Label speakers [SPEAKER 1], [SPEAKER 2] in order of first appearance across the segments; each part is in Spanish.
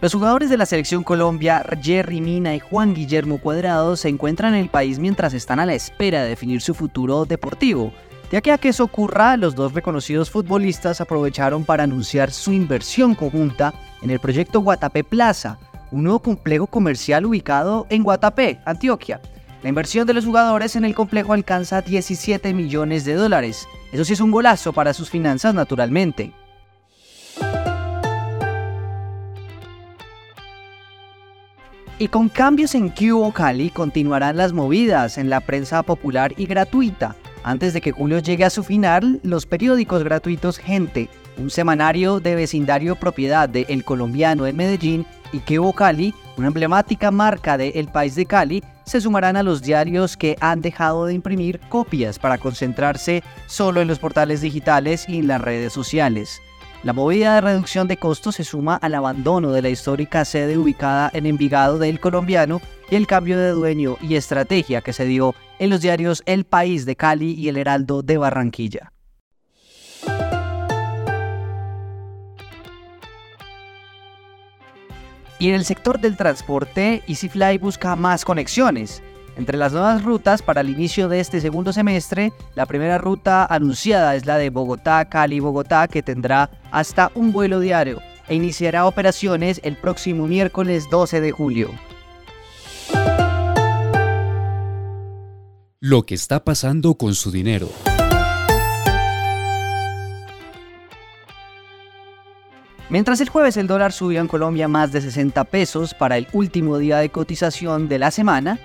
[SPEAKER 1] Los jugadores de la selección Colombia, Jerry Mina y Juan Guillermo Cuadrado, se encuentran en el país mientras están a la espera de definir su futuro deportivo. De aquí a que eso ocurra, los dos reconocidos futbolistas aprovecharon para anunciar su inversión conjunta en el proyecto Guatapé Plaza, un nuevo complejo comercial ubicado en Guatapé, Antioquia. La inversión de los jugadores en el complejo alcanza 17 millones de dólares. Eso sí es un golazo para sus finanzas naturalmente. Y con cambios en Cubo Cali continuarán las movidas en la prensa popular y gratuita. Antes de que julio llegue a su final, los periódicos gratuitos Gente, un semanario de vecindario propiedad de El Colombiano en Medellín, y Cubo Cali, una emblemática marca de El País de Cali, se sumarán a los diarios que han dejado de imprimir copias para concentrarse solo en los portales digitales y en las redes sociales. La movida de reducción de costos se suma al abandono de la histórica sede ubicada en Envigado del Colombiano y el cambio de dueño y estrategia que se dio en los diarios El País de Cali y El Heraldo de Barranquilla. Y en el sector del transporte, EasyFly busca más conexiones. Entre las nuevas rutas para el inicio de este segundo semestre, la primera ruta anunciada es la de Bogotá-Cali-Bogotá, que tendrá hasta un vuelo diario e iniciará operaciones el próximo miércoles 12 de julio.
[SPEAKER 2] Lo que está pasando con su dinero.
[SPEAKER 1] Mientras el jueves el dólar subió en Colombia más de 60 pesos para el último día de cotización de la semana,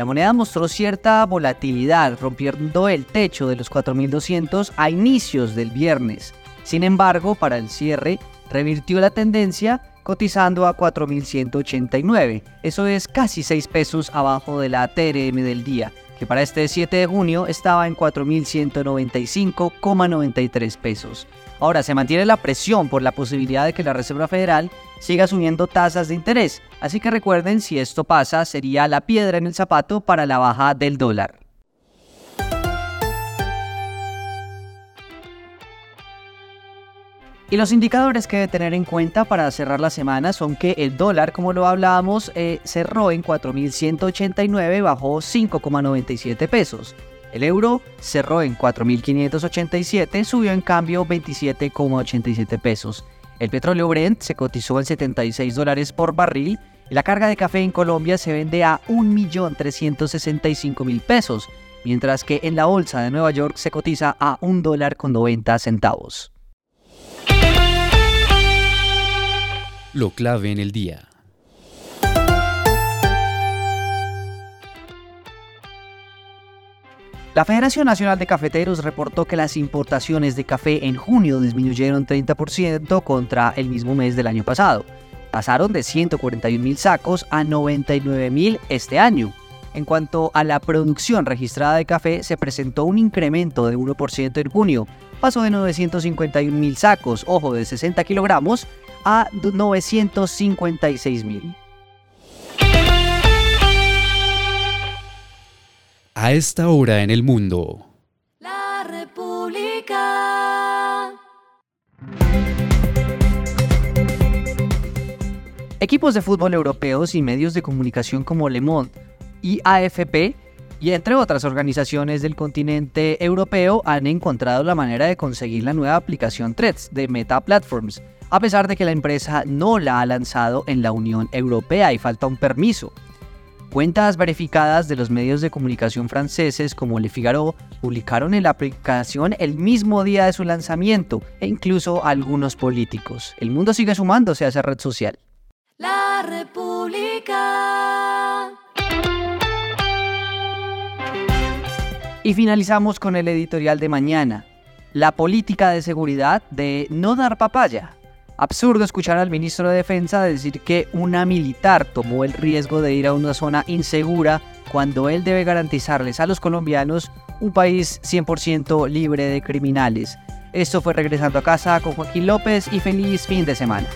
[SPEAKER 1] la moneda mostró cierta volatilidad, rompiendo el techo de los 4.200 a inicios del viernes. Sin embargo, para el cierre, revirtió la tendencia cotizando a 4.189. Eso es casi 6 pesos abajo de la TRM del día, que para este 7 de junio estaba en 4.195,93 pesos. Ahora se mantiene la presión por la posibilidad de que la Reserva Federal siga subiendo tasas de interés, así que recuerden si esto pasa sería la piedra en el zapato para la baja del dólar. Y los indicadores que debe tener en cuenta para cerrar la semana son que el dólar, como lo hablábamos, eh, cerró en 4.189, bajó 5,97 pesos. El euro cerró en 4.587, subió en cambio 27,87 pesos. El petróleo Brent se cotizó en 76 dólares por barril y la carga de café en Colombia se vende a 1.365.000 pesos, mientras que en la bolsa de Nueva York se cotiza a 1 dólar con 90 centavos.
[SPEAKER 2] Lo clave en el día.
[SPEAKER 1] La Federación Nacional de Cafeteros reportó que las importaciones de café en junio disminuyeron 30% contra el mismo mes del año pasado. Pasaron de 141 mil sacos a 99 mil este año. En cuanto a la producción registrada de café, se presentó un incremento de 1% en junio. Pasó de 951 mil sacos, ojo, de 60 kilogramos, a 956
[SPEAKER 2] A esta hora en el mundo.
[SPEAKER 3] La República.
[SPEAKER 1] Equipos de fútbol europeos y medios de comunicación como Le Monde y AFP y entre otras organizaciones del continente europeo han encontrado la manera de conseguir la nueva aplicación Threads de Meta Platforms, a pesar de que la empresa no la ha lanzado en la Unión Europea y falta un permiso. Cuentas verificadas de los medios de comunicación franceses como Le Figaro publicaron en la aplicación el mismo día de su lanzamiento e incluso algunos políticos. El mundo sigue sumándose a esa red social.
[SPEAKER 3] La República.
[SPEAKER 1] Y finalizamos con el editorial de mañana. La política de seguridad de no dar papaya. Absurdo escuchar al ministro de Defensa decir que una militar tomó el riesgo de ir a una zona insegura cuando él debe garantizarles a los colombianos un país 100% libre de criminales. Esto fue Regresando a casa con Joaquín López y feliz fin de semana.